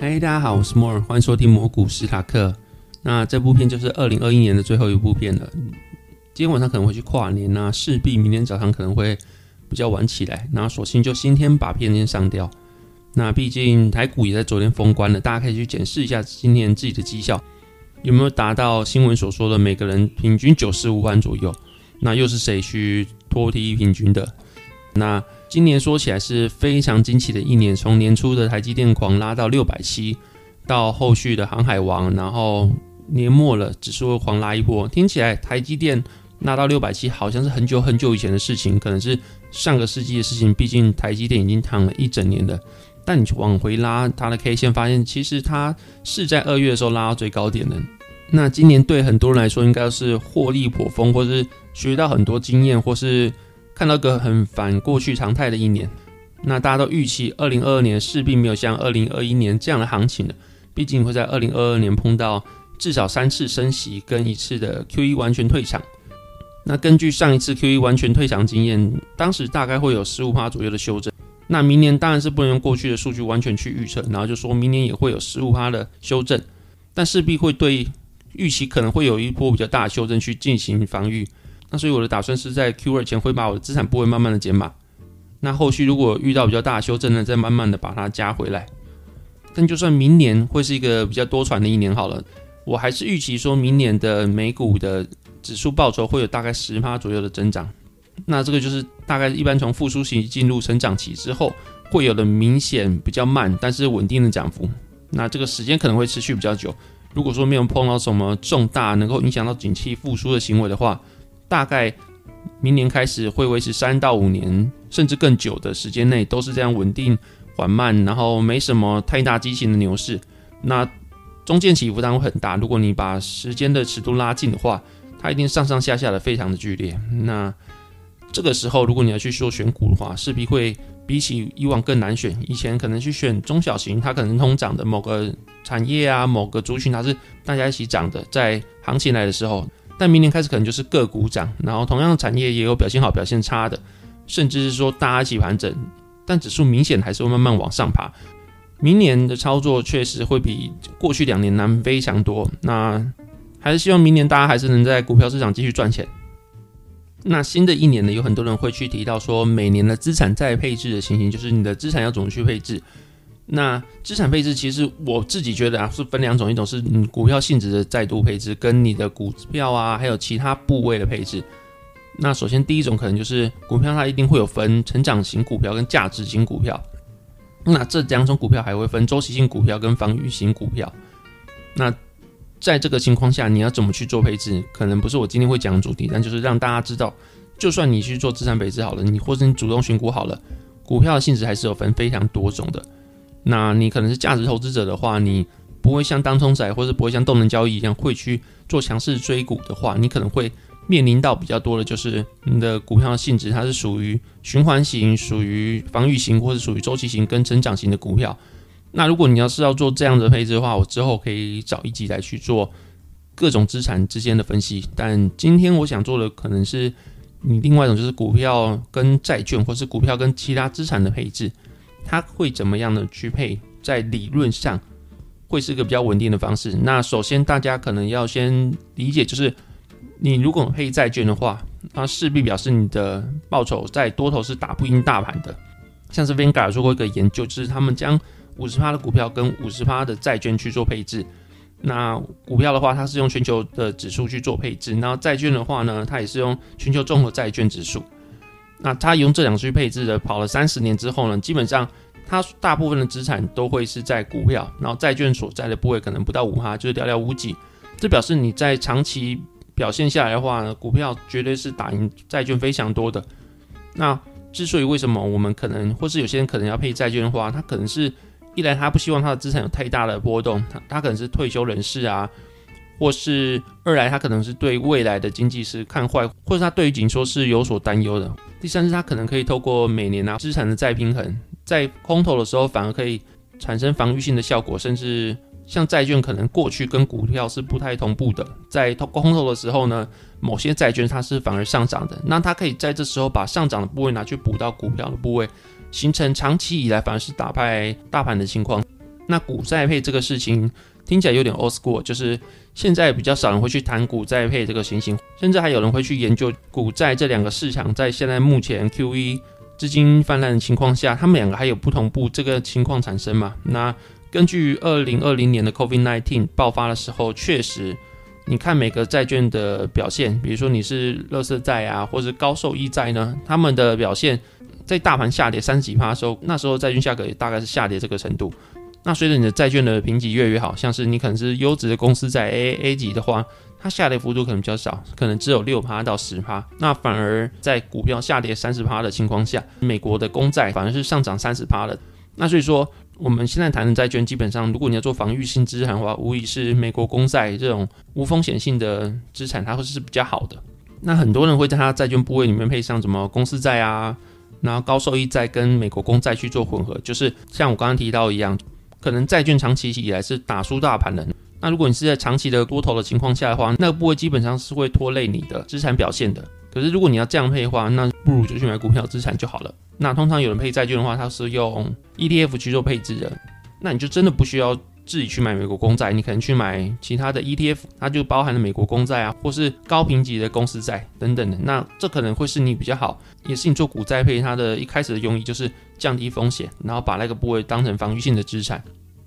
嗨，大家好，我是摩尔，欢迎收听魔股史塔克。那这部片就是二零二一年的最后一部片了。今天晚上可能会去跨年啊，势必明天早上可能会比较晚起来。那索性就今天把片先上掉。那毕竟台股也在昨天封关了，大家可以去检视一下今年自己的绩效有没有达到新闻所说的每个人平均九十五万左右。那又是谁去脱低平均的？那今年说起来是非常惊奇的一年，从年初的台积电狂拉到六百七，到后续的航海王，然后年末了指数狂拉一波。听起来台积电拉到六百七好像是很久很久以前的事情，可能是上个世纪的事情。毕竟台积电已经躺了一整年了。但你往回拉它的 K 线，发现其实它是在二月的时候拉到最高点的。那今年对很多人来说，应该是获利颇丰，或是学到很多经验，或是。看到个很反过去常态的一年，那大家都预期二零二二年势必没有像二零二一年这样的行情了，毕竟会在二零二二年碰到至少三次升息跟一次的 QE 完全退场。那根据上一次 QE 完全退场经验，当时大概会有十五趴左右的修正。那明年当然是不能用过去的数据完全去预测，然后就说明年也会有十五趴的修正，但势必会对预期可能会有一波比较大的修正去进行防御。那所以我的打算是在 Q2 前会把我的资产部位慢慢的减码，那后续如果遇到比较大的修正呢，再慢慢的把它加回来。但就算明年会是一个比较多舛的一年好了，我还是预期说明年的美股的指数报酬会有大概十趴左右的增长。那这个就是大概一般从复苏期进入成长期之后会有的明显比较慢但是稳定的涨幅。那这个时间可能会持续比较久。如果说没有碰到什么重大能够影响到景气复苏的行为的话。大概明年开始会维持三到五年，甚至更久的时间内都是这样稳定缓慢，然后没什么太大激情的牛市。那中间起伏当然会很大。如果你把时间的尺度拉近的话，它一定上上下下的非常的剧烈。那这个时候，如果你要去做选股的话，势必会比起以往更难选。以前可能去选中小型，它可能通涨的某个产业啊，某个族群，它是大家一起涨的，在行情来的时候。但明年开始可能就是个股涨，然后同样的产业也有表现好、表现差的，甚至是说大家一起盘整，但指数明显还是会慢慢往上爬。明年的操作确实会比过去两年难非常多。那还是希望明年大家还是能在股票市场继续赚钱。那新的一年呢，有很多人会去提到说，每年的资产再配置的情形，就是你的资产要怎么去配置。那资产配置其实我自己觉得啊，是分两种，一种是嗯股票性质的再度配置，跟你的股票啊，还有其他部位的配置。那首先第一种可能就是股票，它一定会有分成长型股票跟价值型股票。那这两种股票还会分周期性股票跟防御型股票。那在这个情况下，你要怎么去做配置？可能不是我今天会讲的主题，但就是让大家知道，就算你去做资产配置好了，你或者你主动选股好了，股票的性质还是有分非常多种的。那你可能是价值投资者的话，你不会像当冲仔，或者不会像动能交易一样会去做强势追股的话，你可能会面临到比较多的就是你的股票的性质，它是属于循环型、属于防御型，或者属于周期型跟成长型的股票。那如果你要是要做这样的配置的话，我之后可以找一集来去做各种资产之间的分析。但今天我想做的可能是你另外一种，就是股票跟债券，或是股票跟其他资产的配置。它会怎么样的去配？在理论上会是一个比较稳定的方式。那首先大家可能要先理解，就是你如果配债券的话，那势必表示你的报酬在多头是打不赢大盘的。像是 Vanguard 做过一个研究，就是他们将五十趴的股票跟五十趴的债券去做配置。那股票的话，它是用全球的指数去做配置；然后债券的话呢，它也是用全球综合债券指数。那他用这两支配置的跑了三十年之后呢，基本上他大部分的资产都会是在股票，然后债券所在的部位可能不到五哈，就是寥寥无几。这表示你在长期表现下来的话呢，股票绝对是打赢债券非常多的。那之所以为什么我们可能，或是有些人可能要配债券的话，他可能是一来他不希望他的资产有太大的波动，他他可能是退休人士啊。或是二来，他可能是对未来的经济是看坏，或者他对于紧缩是有所担忧的。第三是，它可能可以透过每年啊资产的再平衡，在空头的时候反而可以产生防御性的效果，甚至像债券可能过去跟股票是不太同步的，在通空头的时候呢，某些债券它是反而上涨的，那它可以在这时候把上涨的部位拿去补到股票的部位，形成长期以来反而是打败大盘的情况。那股债配这个事情听起来有点 old school，就是现在比较少人会去谈股债配这个情形，甚至还有人会去研究股债这两个市场在现在目前 QE 资金泛滥的情况下，他们两个还有不同步这个情况产生嘛？那根据二零二零年的 COVID-19 爆发的时候，确实。你看每个债券的表现，比如说你是乐色债啊，或是高收益债呢，他们的表现在大盘下跌三十几趴的时候，那时候债券价格也大概是下跌这个程度。那随着你的债券的评级越来越好，像是你可能是优质的公司在 AAA 级的话，它下跌幅度可能比较少，可能只有六趴到十趴。那反而在股票下跌三十趴的情况下，美国的公债反而是上涨三十趴的。那所以说。我们现在谈的债券，基本上如果你要做防御性资产的话，无疑是美国公债这种无风险性的资产，它会是比较好的。那很多人会在它债券部位里面配上什么公司债啊，然后高收益债跟美国公债去做混合，就是像我刚刚提到一样，可能债券长期以来是打输大盘的。那如果你是在长期的多头的情况下的话，那个部位基本上是会拖累你的资产表现的。可是如果你要这样配的话，那不如就去买股票资产就好了。那通常有人配债券的话，他是用 ETF 去做配置的，那你就真的不需要自己去买美国公债，你可能去买其他的 ETF，它就包含了美国公债啊，或是高评级的公司债等等的。那这可能会是你比较好，也是你做股债配它的一开始的用意，就是降低风险，然后把那个部位当成防御性的资产。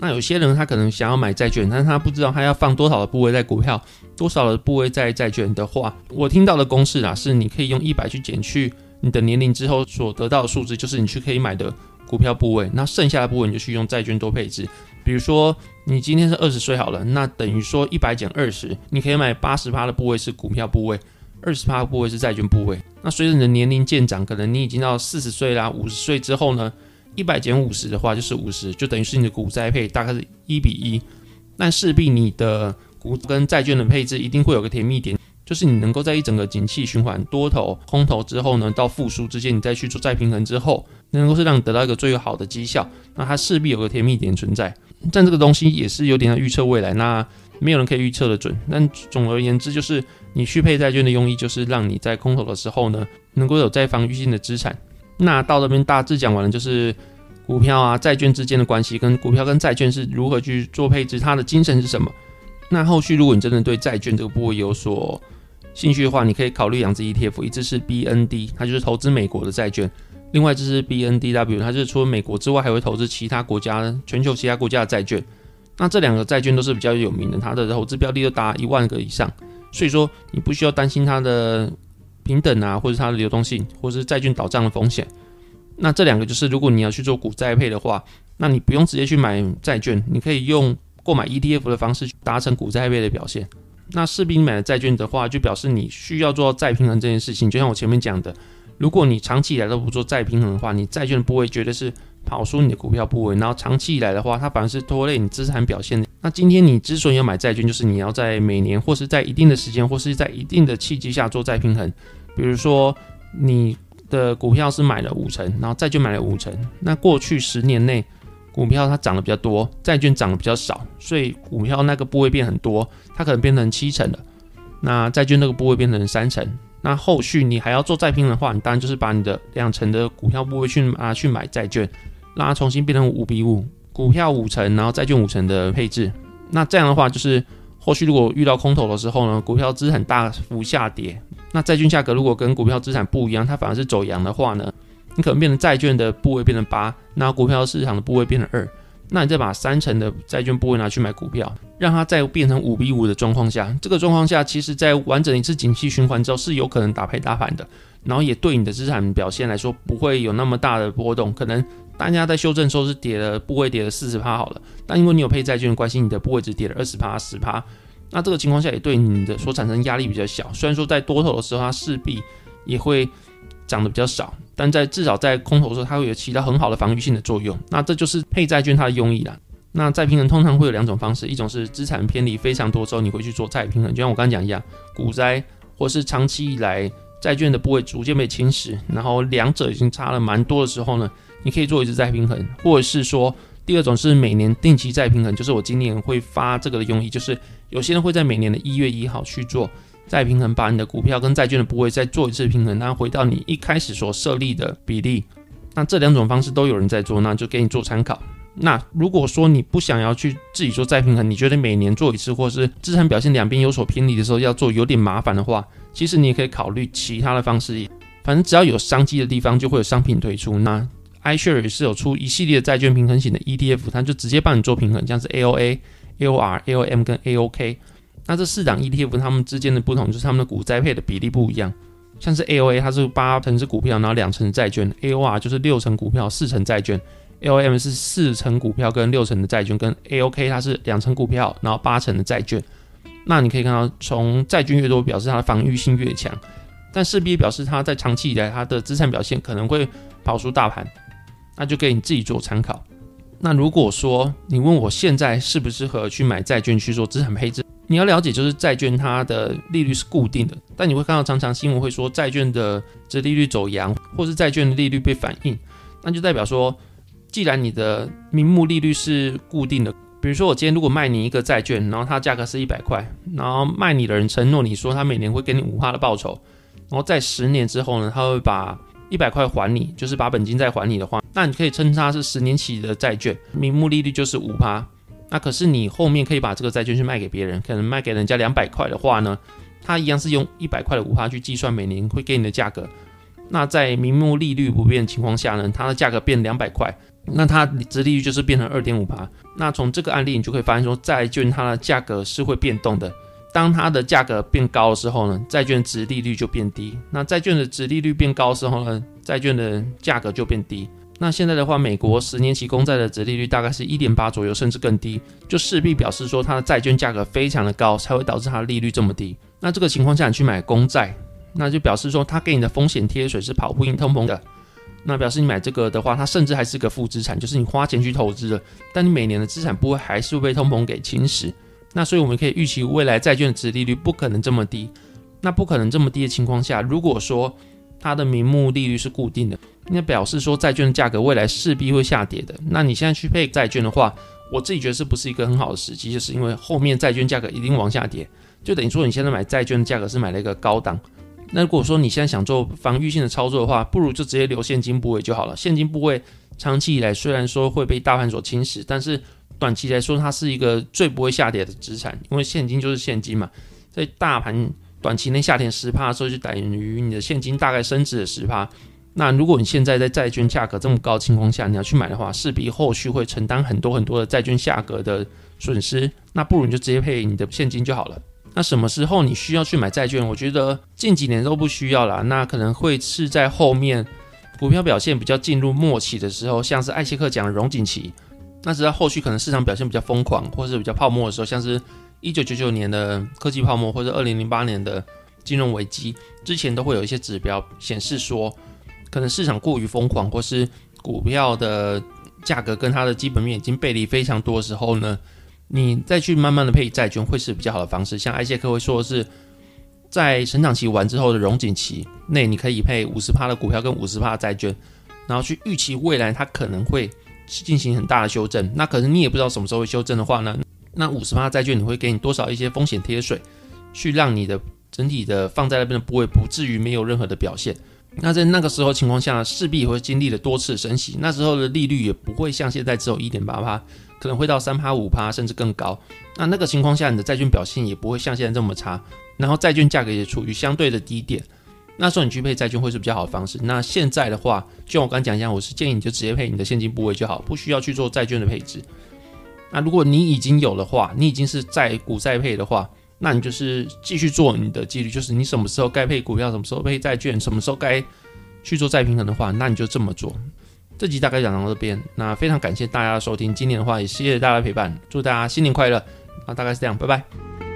那有些人他可能想要买债券，但是他不知道他要放多少的部位在股票，多少的部位在债券的话，我听到的公式啊，是你可以用一百去减去你的年龄之后所得到的数字，就是你去可以买的股票部位，那剩下的部位你就去用债券多配置。比如说你今天是二十岁好了，那等于说一百减二十，你可以买八十趴的部位是股票部位，二十趴的部位是债券部位。那随着你的年龄渐长，可能你已经到四十岁啦、五十岁之后呢？一百减五十的话就是五十，就等于是你的股债配大概是一比一。但势必你的股跟债券的配置一定会有个甜蜜点，就是你能够在一整个景气循环多头、空头之后呢，到复苏之间，你再去做再平衡之后，能够是让你得到一个最好的绩效。那它势必有个甜蜜点存在。但这个东西也是有点预测未来，那没有人可以预测得准。但总而言之，就是你续配债券的用意，就是让你在空头的时候呢，能够有再防御性的资产。那到这边大致讲完了，就是股票啊、债券之间的关系，跟股票跟债券是如何去做配置，它的精神是什么？那后续如果你真的对债券这个部位有所兴趣的话，你可以考虑两只 ETF，一只是 BND，它就是投资美国的债券；另外一只是 BNDW，它是除了美国之外，还会投资其他国家、全球其他国家的债券。那这两个债券都是比较有名的，它的投资标的都达一万个以上，所以说你不需要担心它的。平等啊，或者它的流动性，或者是债券倒账的风险。那这两个就是，如果你要去做股债配的话，那你不用直接去买债券，你可以用购买 ETF 的方式去达成股债配的表现。那势必你买了债券的话，就表示你需要做再平衡这件事情。就像我前面讲的，如果你长期以来都不做再平衡的话，你债券的部位绝对是跑输你的股票部位，然后长期以来的话，它反而是拖累你资产表现。那今天你之所以要买债券，就是你要在每年或是在一定的时间，或是在一定的契机下做再平衡。比如说，你的股票是买了五成，然后债券买了五成，那过去十年内股票它涨得比较多，债券涨得比较少，所以股票那个部位变很多，它可能变成七成了，那债券那个部位变成三成，那后续你还要做再拼的话，你当然就是把你的两成的股票部位去啊去买债券，让它重新变成五比五，股票五成，然后债券五成的配置，那这样的话就是。后续如果遇到空头的时候呢，股票资产大幅下跌，那债券价格如果跟股票资产不一样，它反而是走阳的话呢，你可能变成债券的部位变成八，那股票市场的部位变成二，那你再把三成的债券部位拿去买股票，让它再变成五比五的状况下，这个状况下其实在完整一次景气循环之后是有可能打赔大盘的，然后也对你的资产表现来说不会有那么大的波动，可能。大家在修正的时候是跌了，部位跌了四十趴好了，但因为你有配债券的关系，你的部位只跌了二十趴、十趴，那这个情况下也对你的所产生压力比较小。虽然说在多头的时候它势必也会涨得比较少，但在至少在空头的时候它会有起到很好的防御性的作用。那这就是配债券它的用意啦。那再平衡通常会有两种方式，一种是资产偏离非常多之后你会去做再平衡，就像我刚刚讲一样，股灾或是长期以来债券的部位逐渐被侵蚀，然后两者已经差了蛮多的时候呢。你可以做一次再平衡，或者是说第二种是每年定期再平衡，就是我今年会发这个的用意，就是有些人会在每年的一月一号去做再平衡，把你的股票跟债券的部位再做一次平衡，然后回到你一开始所设立的比例。那这两种方式都有人在做，那就给你做参考。那如果说你不想要去自己做再平衡，你觉得每年做一次，或是资产表现两边有所偏离的时候要做有点麻烦的话，其实你也可以考虑其他的方式。反正只要有商机的地方，就会有商品推出。那 iShare 也是有出一系列债券平衡型的 ETF，它就直接帮你做平衡，像是 AOA、AOR、AOM 跟 AOK。那这四档 ETF 它们之间的不同就是它们的股债配的比例不一样。像是 AOA 它是八成是股票，然后两成债券；AOR 就是六成股票，四成债券。AOM 是四成股票跟六成的债券，跟 AOK 它是两成股票，然后八成的债券。那你可以看到，从债券越多，表示它的防御性越强，但势必表示它在长期以来它的资产表现可能会跑输大盘，那就给你自己做参考。那如果说你问我现在适不适合去买债券去做资产配置，你要了解就是债券它的利率是固定的，但你会看到常常新闻会说债券的这利率走扬，或是债券的利率被反映，那就代表说。既然你的名目利率是固定的，比如说我今天如果卖你一个债券，然后它价格是一百块，然后卖你的人承诺你说他每年会给你五趴的报酬，然后在十年之后呢，他会把一百块还你，就是把本金再还你的话，那你可以称它是十年期的债券，名目利率就是五趴。那可是你后面可以把这个债券去卖给别人，可能卖给人家两百块的话呢，它一样是用一百块的五趴去计算每年会给你的价格。那在名目利率不变的情况下呢，它的价格变两百块。那它殖利率就是变成二点五趴。那从这个案例你就可以发现说，债券它的价格是会变动的。当它的价格变高的时候呢，债券殖利率就变低。那债券的殖利率变高的时候呢，债券的价格就变低。那现在的话，美国十年期公债的值利率大概是一点八左右，甚至更低，就势必表示说它的债券价格非常的高，才会导致它的利率这么低。那这个情况下，你去买公债，那就表示说它给你的风险贴水是跑不赢通膨的。那表示你买这个的话，它甚至还是个负资产，就是你花钱去投资了，但你每年的资产不会还是会被通膨给侵蚀。那所以我们可以预期未来债券的值利率不可能这么低。那不可能这么低的情况下，如果说它的名目利率是固定的，那表示说债券的价格未来势必会下跌的。那你现在去配债券的话，我自己觉得是不是一个很好的时机？就是因为后面债券价格一定往下跌，就等于说你现在买债券的价格是买了一个高档。那如果说你现在想做防御性的操作的话，不如就直接留现金部位就好了。现金部位长期以来虽然说会被大盘所侵蚀，但是短期来说它是一个最不会下跌的资产，因为现金就是现金嘛。在大盘短期内下跌十趴的时候，就等于你的现金大概升值了十趴。那如果你现在在债券价格这么高的情况下，你要去买的话，势必后续会承担很多很多的债券价格的损失。那不如你就直接配你的现金就好了。那什么时候你需要去买债券？我觉得近几年都不需要啦。那可能会是在后面股票表现比较进入末期的时候，像是艾希克讲的荣景期。那直到后续可能市场表现比较疯狂，或是比较泡沫的时候，像是一九九九年的科技泡沫，或者二零零八年的金融危机之前，都会有一些指标显示说，可能市场过于疯狂，或是股票的价格跟它的基本面已经背离非常多的时候呢。你再去慢慢的配债券会是比较好的方式，像艾谢克会说的是，在成长期完之后的融景期内，你可以配五十趴的股票跟五十趴的债券，然后去预期未来它可能会进行很大的修正。那可能你也不知道什么时候会修正的话呢，那五十趴债券你会给你多少一些风险贴水，去让你的整体的放在那边的部位不至于没有任何的表现。那在那个时候情况下，势必会经历了多次升息，那时候的利率也不会像现在只有一点八趴。可能会到三趴五趴甚至更高，那那个情况下，你的债券表现也不会像现在这么差，然后债券价格也处于相对的低点，那时候你去配债券会是比较好的方式。那现在的话，就像我刚讲一样，我是建议你就直接配你的现金部位就好，不需要去做债券的配置。那如果你已经有的话，你已经是债股债配的话，那你就是继续做你的纪律，就是你什么时候该配股票，什么时候配债券，什么时候该去做再平衡的话，那你就这么做。这集大概讲到这边，那非常感谢大家的收听。今年的话也谢谢大家的陪伴，祝大家新年快乐。那大概是这样，拜拜。